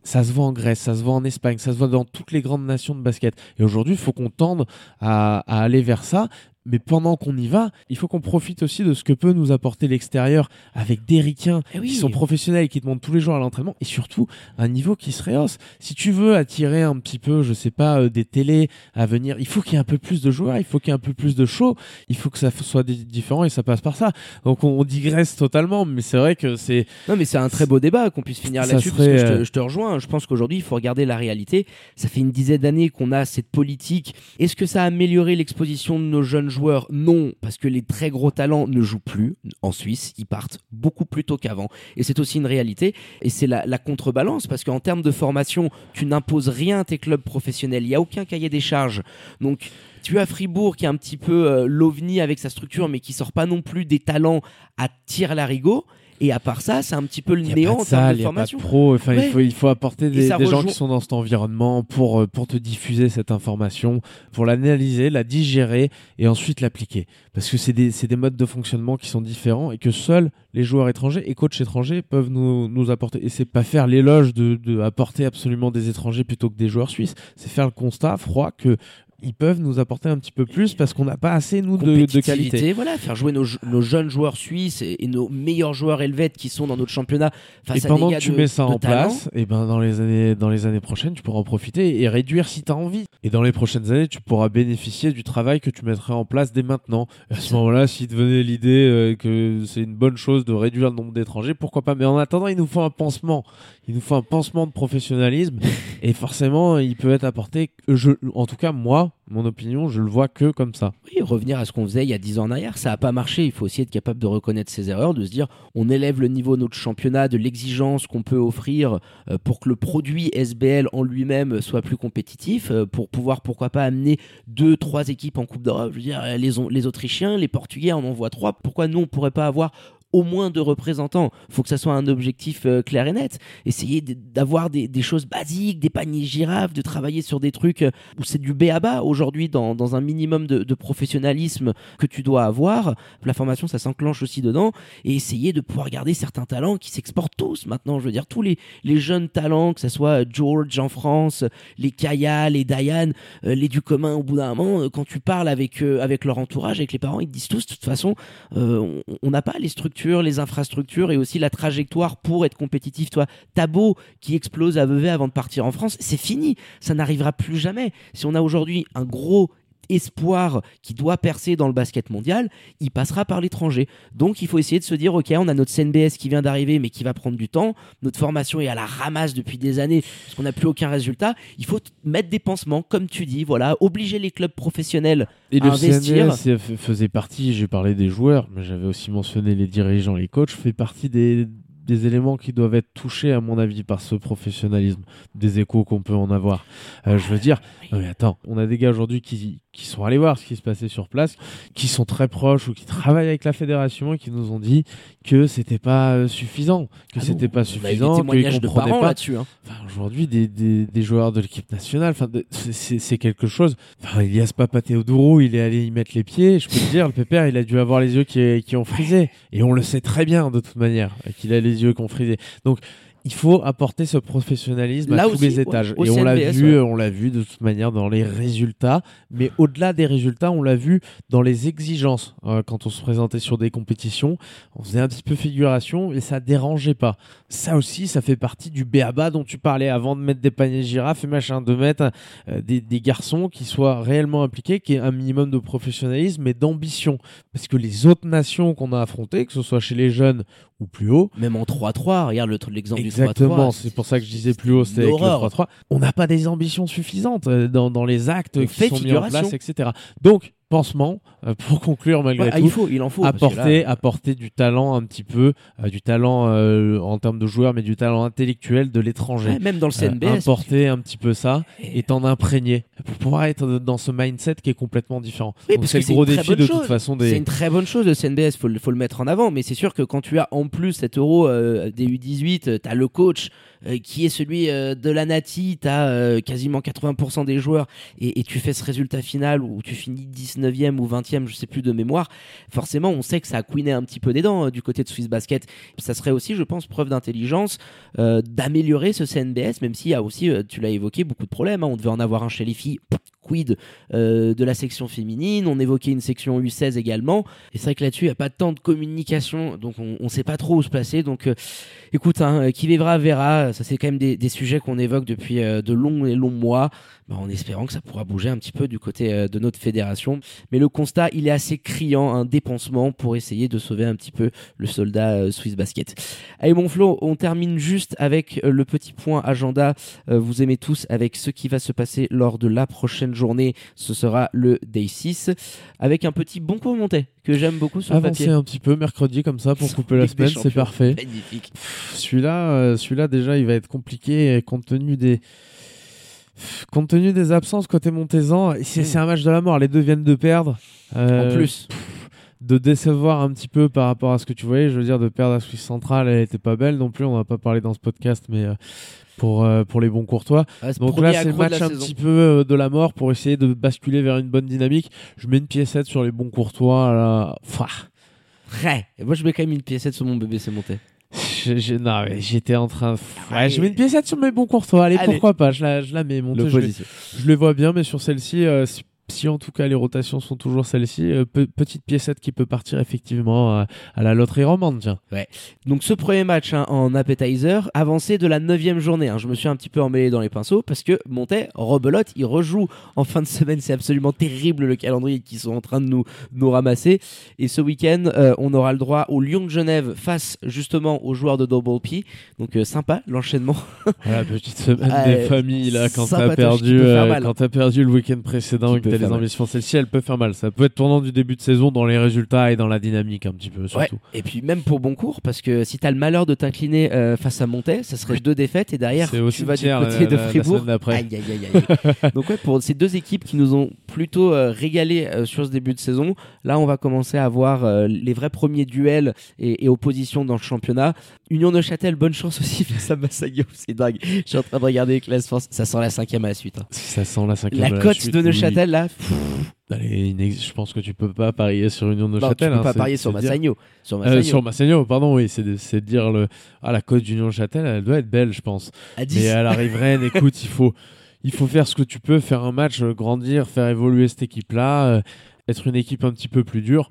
Ça se voit en Grèce, ça se voit en Espagne, ça se voit dans toutes les grandes nations de basket. Et aujourd'hui, il faut qu'on tende à aller vers ça. Mais pendant qu'on y va, il faut qu'on profite aussi de ce que peut nous apporter l'extérieur avec des ricains Eh oui. qui sont professionnels et qui te montrent tous les jours à l'entraînement et surtout un niveau qui se rehausse. Si tu veux attirer un petit peu, je sais pas, euh, des télés à venir, il faut qu'il y ait un peu plus de joueurs, il faut qu'il y ait un peu plus de show, il faut que ça soit di- différent et ça passe par ça. Donc on, on digresse totalement, mais c'est vrai que c'est Non, mais c'est un très beau débat qu'on puisse finir là-dessus serait, parce que je euh, te, je te rejoins. Je pense qu'aujourd'hui, il faut regarder la réalité. Ça fait une dizaine d'années qu'on a cette politique. Est-ce que ça a amélioré l'exposition de nos jeunes joueurs Non, parce que les très gros talents ne jouent plus en Suisse. Ils partent beaucoup plus tôt qu'avant. Et c'est aussi une réalité. Et c'est la, la contrebalance parce qu'en termes de formation, tu n'imposes rien à tes clubs professionnels. Il n'y a aucun cahier des charges. Donc, tu as Fribourg qui est un petit peu euh, l'ovni avec sa structure, mais qui sort pas non plus des talents à tir larigot. Et à part ça, c'est un petit peu le n'y a néant pas de salle, de il n'y a pas formation. de pro. Enfin, Ouais. il, faut, il faut apporter des, gens qui sont dans cet environnement pour, euh, pour te diffuser cette information, pour l'analyser, la digérer et ensuite l'appliquer. Parce que c'est des, modes de fonctionnement qui sont différents et que seuls les joueurs étrangers et coachs étrangers peuvent nous, nous apporter. Et c'est pas faire l'éloge de, de apporter absolument des étrangers plutôt que des joueurs suisses. C'est faire le constat froid que ils peuvent nous apporter un petit peu plus parce qu'on n'a pas assez nous de, de qualité. Voilà, faire jouer nos, nos jeunes joueurs suisses et, nos meilleurs joueurs helvètes qui sont dans notre championnat face et à pendant des que tu de- mets ça en talent. place, et ben dans les années dans les années prochaines, tu pourras en profiter et réduire si tu as envie. Et dans les prochaines années, tu pourras bénéficier du travail que tu mettrais en place dès maintenant. Et à ce moment-là, si te venait l'idée euh, que c'est une bonne chose de réduire le nombre d'étrangers, pourquoi pas? Mais en attendant, il nous faut un pansement. Il nous faut un pansement de professionnalisme et forcément, il peut être apporté je en tout cas moi, mon opinion, je le vois que comme ça. Oui, revenir à ce qu'on faisait il y a 10 ans en arrière, ça n'a pas marché. Il faut aussi être capable de reconnaître ses erreurs, de se dire on élève le niveau de notre championnat, de l'exigence qu'on peut offrir euh, pour que le produit SBL en lui-même soit plus compétitif, euh, pour pouvoir pourquoi pas amener deux, trois équipes en Coupe d'Europe. Je veux dire, les, Autrichiens, les Portugais, on en voit trois. Pourquoi nous on pourrait pas avoir au moins deux représentants. Il faut que ça soit un objectif euh, clair et net. Essayer d'avoir des, choses basiques, des paniers girafes, de travailler sur des trucs euh, où c'est du B à bas aujourd'hui dans, un minimum de, professionnalisme que tu dois avoir. La formation, ça s'enclenche aussi dedans. Et essayer de pouvoir garder certains talents qui s'exportent tous maintenant. Je veux dire, tous les, jeunes talents, que ce soit George en France, les Kaya, les Diane, euh, les du commun, au bout d'un moment, quand tu parles avec, avec leur entourage, avec les parents, ils te disent tous, de toute façon, on n'a pas les structures les infrastructures et aussi la trajectoire pour être compétitif. Toi, Tabo qui explose à Vevey avant de partir en France, c'est fini. Ça n'arrivera plus jamais. Si on a aujourd'hui un gros espoir qui doit percer dans le basket mondial, il passera par l'étranger. Donc il faut essayer de se dire, ok, on a notre CNBS qui vient d'arriver, mais qui va prendre du temps. Notre formation est à la ramasse depuis des années, parce qu'on n'a plus aucun résultat. Il faut mettre des pansements, comme tu dis, voilà, obliger les clubs professionnels et à le investir. CNBS faisait partie, j'ai parlé des joueurs, mais j'avais aussi mentionné les dirigeants, les coachs, fait partie des des éléments qui doivent être touchés, à mon avis, par ce professionnalisme, des échos qu'on peut en avoir. Euh, je veux dire, mais attends, on a des gars aujourd'hui qui, qui sont allés voir ce qui se passait sur place, qui sont très proches ou qui travaillent avec la fédération et qui nous ont dit que c'était pas euh, suffisant, que ah c'était pas suffisant, qu'ils comprenaient pas. Hein. Enfin, aujourd'hui, des, des, des, joueurs de l'équipe nationale, enfin, c'est quelque chose. Enfin, Elias Papateodoro, il est allé y mettre les pieds. Je peux te dire, le pépère, il a dû avoir les yeux qui, qui ont frisé, et on le sait très bien de toute manière qu'il a les yeux qui ont frisé. Donc il faut apporter ce professionnalisme à tous les étages. et on l'a vu, on l'a vu de toute manière dans les résultats. Mais au-delà des résultats, on l'a vu dans les exigences. Euh, quand on se présentait sur des compétitions, on faisait un petit peu figuration et ça dérangeait pas. Ça aussi, ça fait partie du béaba dont tu parlais avant de mettre des paniers girafes et machin, de mettre euh, des, des, garçons qui soient réellement impliqués, qui aient un minimum de professionnalisme et d'ambition. Parce que les autres nations qu'on a affrontées, que ce soit chez les jeunes ou plus haut. Même en 3-3, regarde l'exemple du 3-3. Exactement, c'est pour ça que je disais plus haut, c'était avec le 3-3. On n'a pas des ambitions suffisantes euh, dans, dans les actes qui sont mis en place, etc. Donc, pansement euh, pour conclure malgré tout. Il, faut, il en faut. Apporter, apporter du talent un petit peu, euh, du talent euh, en termes de joueurs, mais du talent intellectuel de l'étranger. même dans le CNBS. apporter un petit peu ça et t'en imprégner pour pouvoir être dans ce mindset qui est complètement différent. c'est le gros défi de toute façon. Des... C'est une très bonne chose le CNBS, faut, faut le mettre en avant. Mais c'est sûr que quand tu as en plus cet euro des U18, tu as le coach qui est celui de la Nati, tu as quasiment 80% des joueurs et, et, tu fais ce résultat final où tu finis 19 9e ou 20e, je sais plus de mémoire, forcément, on sait que ça a couiné un petit peu des dents euh, du côté de Swiss Basket. Ça serait aussi, je pense, preuve d'intelligence euh, d'améliorer ce CNBS, même s'il y a aussi, euh, tu l'as évoqué, beaucoup de problèmes. Hein. On devait en avoir un chez les filles quid de la section féminine, on évoquait une section U16 également, et c'est vrai que là-dessus il n'y a pas tant de communication, donc on ne sait pas trop où se placer, donc écoute, hein, qui vivra verra, ça c'est quand même des, des sujets qu'on évoque depuis de longs et longs mois, bah, en espérant que ça pourra bouger un petit peu du côté euh, de notre fédération. Mais le constat, il est assez criant, un dépensement pour essayer de sauver un petit peu le soldat euh, Swiss Basket. Allez mon Flo, on termine juste avec euh, le petit point agenda. Vous aimez tous avec ce qui va se passer lors de la prochaine journée. Ce sera le Day 6 avec un petit bon coup monté que j'aime beaucoup sur Avancer un petit peu mercredi comme ça pour couper la semaine, c'est parfait. Magnifique. Celui-là, celui-là déjà, il va être compliqué compte tenu des compte tenu des absences côté Montezan, c'est un match de la mort. Les deux viennent de perdre. Euh, en plus. de décevoir un petit peu par rapport à ce que tu voyais, je veux dire, de perdre à Suisse centrale, elle était pas belle non plus. On n'a pas parlé dans ce podcast, mais euh, pour, euh, pour les bons courtois. Donc là, c'est le match un petit peu de la mort pour essayer de basculer vers une bonne dynamique. Je mets une piécette sur les bons courtois. Là. Enfin. Ouais. Et moi, je mets quand même une piécette sur mon bébé, c'est monté. Je, non, j'étais en train. Ouais, je mets une pièce sur mes bons courtois. Allez, pourquoi pas? Je la, je la mets. Mon je, je, les vois bien, mais sur celle-ci, euh, si en tout cas les rotations sont toujours celles-ci, euh, petite piécette qui peut partir effectivement à, la loterie romande. Tiens. Ouais. Donc ce premier match hein, en appetizer, avancé de la neuvième journée. Hein. Je me suis un petit peu emmêlé dans les pinceaux parce que Montet, rebelote, il rejoue en fin de semaine. C'est absolument terrible le calendrier qu'ils sont en train de nous, nous ramasser. Et ce week-end, euh, on aura le droit au Lyon de Genève face justement aux joueurs de Double P. Donc euh, sympa l'enchaînement. la petite semaine des familles là quand t'as perdu, quand as perdu le week-end précédent les mal. ambitions. Celle-ci, elle peut faire mal. Ça peut être tournant du début de saison dans les résultats et dans la dynamique un petit peu, Ouais. surtout. Et puis même pour Boncourt, parce que si t'as le malheur de t'incliner euh, face à Montais, ça serait deux défaites et derrière tu vas du côté la- de la- la Fribourg. d'après. Aïe, aïe, aïe, aïe. Donc ouais, pour ces deux équipes qui nous ont plutôt euh, régalé euh, sur ce début de saison, là on va commencer à voir euh, les vrais premiers duels et, et oppositions dans le championnat. Union Neuchâtel, bonne chance aussi face à Massaguio, c'est dingue. Je suis en train de regarder les classements, ça sent la cinquième à la suite. hein. Ça sent la cinquième. La de cote de oui. Neuchâtel là, Allez, je pense que tu peux pas parier sur Union de non, tu peux hein, pas parier sur dire- Massagno. Sur Euh, Massagno. sur Massagno, pardon, oui, c'est de, de dire le. Ah, la cote d'Union de Châtel, elle doit être belle, je pense. à 10. Mais à la riveraine, écoute, il faut, il faut faire ce que tu peux, faire un match, euh, grandir, faire évoluer cette équipe-là, euh, être une équipe un petit peu plus dure.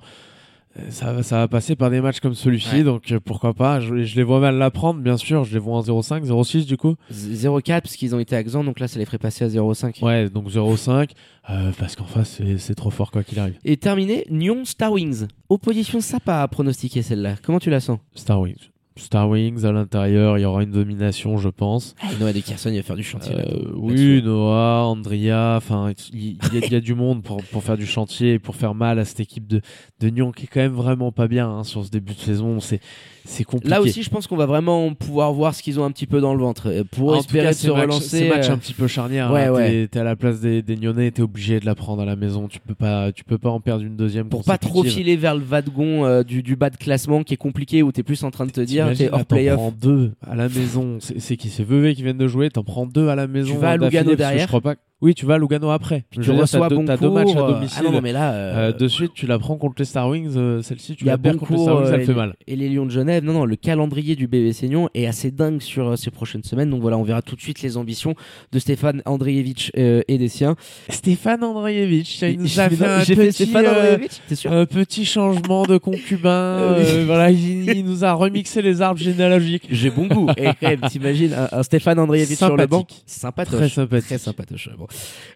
Ça, va- ça va passer par des matchs comme celui-ci, Ouais. donc euh, pourquoi pas. Je, je les vois mal l'apprendre, bien sûr. Je les vois en 0,5, 0,6 du coup. 0,4 parce qu'ils ont été à Xan, donc là ça les ferait passer à 0,5. Ouais, donc 0,5, euh, parce qu'en face, c'est- c'est trop fort quoi qu'il arrive. Et terminé, Nyon Star Wings. Opposition sympa à pronostiquer celle-là. Comment tu la sens? Star Wings. Star Wings à l'intérieur, il y aura une domination, je pense. ah, Noah de Kerson, il va faire du chantier. Euh, oui. Noah, Andrea, enfin, il il y, a- il y a du monde pour, pour faire du chantier et pour faire mal à cette équipe de, de Nyon qui est quand même vraiment pas bien hein, sur ce début de saison. C'est c'est compliqué. Là aussi, je pense qu'on va vraiment pouvoir voir ce qu'ils ont un petit peu dans le ventre euh, pour En espérer cas, se relancer. Ces matchs euh, un petit peu charnières. ouais, hein, ouais. T'es à la place des, des Nyonnais, t'es obligé de la prendre à la maison. Tu peux pas, tu peux pas en perdre une deuxième. pour pas trop filer vers le wagon euh, du, du bas de classement qui est compliqué où t'es plus en train de te dire t'es hors t'en playoff. prends deux à la maison. C'est qui C'est Vevey qui viennent de jouer. T'en prends deux à la maison. vas à Lugano derrière. Je crois pas. Oui, tu vas à Lugano après. Puis tu reçois deux, t'as deux matchs à euh, domicile. Ah non, non, mais là. Euh, euh, de suite, tu la prends contre les Star Wings. euh, Celle-ci, tu la perds contre les Star Wings, euh, elle et, fait mal. et les Lions de Genève. Non, non, le calendrier du BB Seignon est assez dingue sur euh, ces prochaines semaines. Donc voilà, on verra tout de suite les ambitions de Stéphane Andrievich euh, et des siens. Stéphane Andreevich, il nous a J'ai fait un fait petit, Stéphane euh, Andrievich, t'es sûr un petit changement de concubin. euh, voilà, il, il nous a remixé les arbres généalogiques. J'ai bon goût. Et quand même, t'imagines un, un Stéphane Andrievich sur le banc Sympathique. Sympatoche. Très sympathique. Très sympatoche. Bon.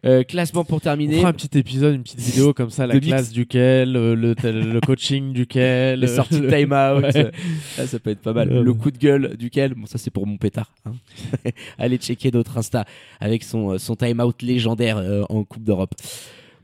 Euh, classement pour On terminer. fera un petit épisode, une petite vidéo comme ça, la classe duquel, euh, le, coaching duquel, Les euh, sorties de le- time out. Ouais. Ah, ça peut être pas mal. Euh. Le coup de gueule duquel, bon, ça c'est pour mon pétard. hein. Allez checker notre Insta avec son, son time out légendaire en Coupe d'Europe.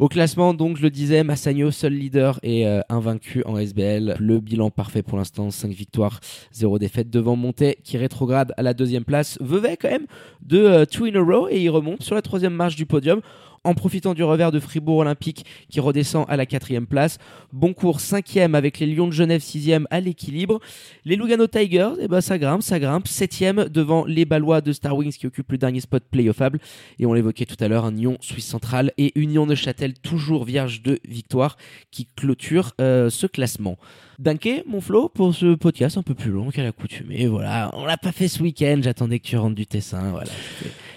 Au classement, donc, je le disais, Massagno, seul leader et euh, invaincu en SBL. Le bilan parfait pour l'instant, 5 victoires, 0 défaite devant Montet qui rétrograde à la deuxième place. Vevey quand même de euh, two in a row et il remonte sur la troisième marche du podium en profitant du revers de Fribourg Olympique qui redescend à la quatrième place. Boncourt cinquième avec les Lions de Genève sixième à l'équilibre. Les Lugano Tigers, eh ben ça grimpe, ça grimpe. Septième devant les Ballois de Star Wings qui occupent le dernier spot playoffable. Et on l'évoquait tout à l'heure, un Nyon Suisse Centrale et Union Neuchâtel toujours vierge de victoire qui clôture euh, ce classement. Dunké, mon Flo, pour ce podcast un peu plus long qu'à l'accoutumée. Voilà, on l'a pas fait ce week-end. J'attendais que tu rentres du Tessin. Voilà.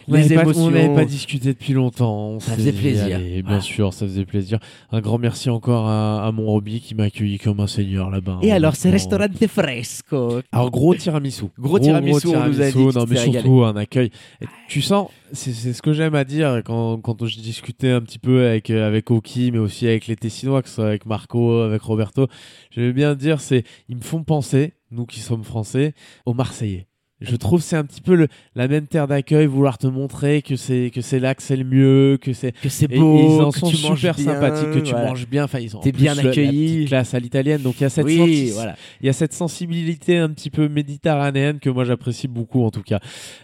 On n'avait pas- émotions. on n'avait pas discuté depuis longtemps. On Ça faisait dit, plaisir. allez, bien sûr, ça faisait plaisir. Un grand merci encore à, à mon Roby qui m'a accueilli comme un seigneur là-bas. Et alors, c'est restaurante fresco. Alors gros tiramisu. Gros tiramisu, on nous a dit non, mais surtout un accueil. Et tu sens, c'est ce que j'aime à dire quand, quand je discutais un petit peu avec euh, avec Oki, mais aussi avec les Tessinois, que ce soit avec Marco, avec Roberto. J'aimais bien dire, c'est ils me font penser, nous qui sommes français, aux Marseillais. Je trouve que c'est un petit peu le, la même terre d'accueil, vouloir te montrer que c'est que c'est là que c'est le mieux, que c'est Que c'est et- beau, et ils en que sont tu super bien, sympathiques, que tu voilà. manges bien. Enfin, ils ont T'es bien la accueilli. classe à l'italienne. Donc il y a cette Oui, voilà. il y a cette sensibilité un petit peu méditerranéenne que moi j'apprécie beaucoup en tout cas.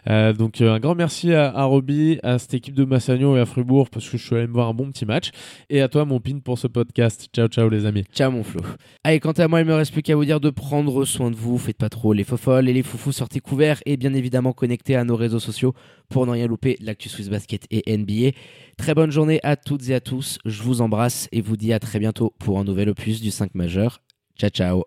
Euh, donc euh, un grand merci à, à Roby, à cette équipe de Massagno et à Fribourg parce que je suis allé me voir un bon petit match. Et à toi mon pin pour ce podcast. Ciao ciao les amis. Ciao mon Flo. Allez, quant à moi, il me reste plus qu'à vous dire de prendre soin de vous. Faites pas trop les fofolles et les foufous. Sortez couverts et bien évidemment connectés à nos réseaux sociaux pour ne rien louper l'actu Swiss Basket et NBA. Très bonne journée à toutes et à tous. Je vous embrasse et vous dis à très bientôt pour un nouvel opus du 5 majeur. Ciao ciao.